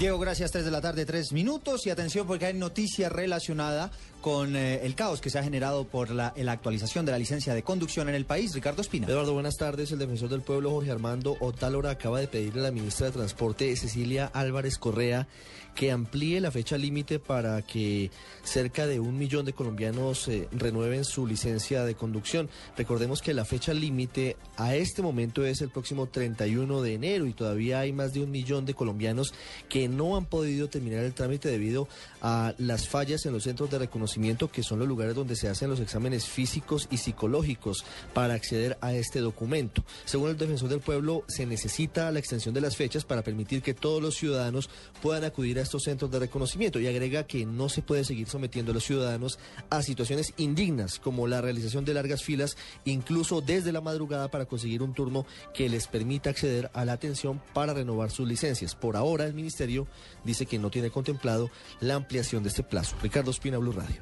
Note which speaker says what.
Speaker 1: Diego, gracias. 3 de la tarde, 3 minutos. Y atención porque hay noticia relacionada con eh, el caos que se ha generado por la, la, actualización de la licencia de conducción en el país. Ricardo Espina.
Speaker 2: Eduardo, buenas tardes. El defensor del pueblo, Jorge Armando Otálora, acaba de pedirle a la ministra de Transporte, Cecilia Álvarez Correa, que amplíe la fecha límite para que cerca de un millón de colombianos eh, renueven su licencia de conducción. Recordemos que la fecha límite a este momento es el próximo 31 de enero y todavía hay más de un millón de colombianos que no han podido terminar el trámite debido a las fallas en los centros de reconocimiento, que son los lugares donde se hacen los exámenes físicos y psicológicos para acceder a este documento. Según el defensor del pueblo, se necesita la extensión de las fechas para permitir que todos los ciudadanos puedan acudir a estos centros de reconocimiento y agrega que no se puede seguir sometiendo a los ciudadanos a situaciones indignas como la realización de largas filas, incluso desde la madrugada para conseguir un turno que les permita acceder a la atención para renovar sus licencias. Por ahora el ministerio dice que no tiene contemplado la ampliación de este plazo. Ricardo Espina, Blue Radio.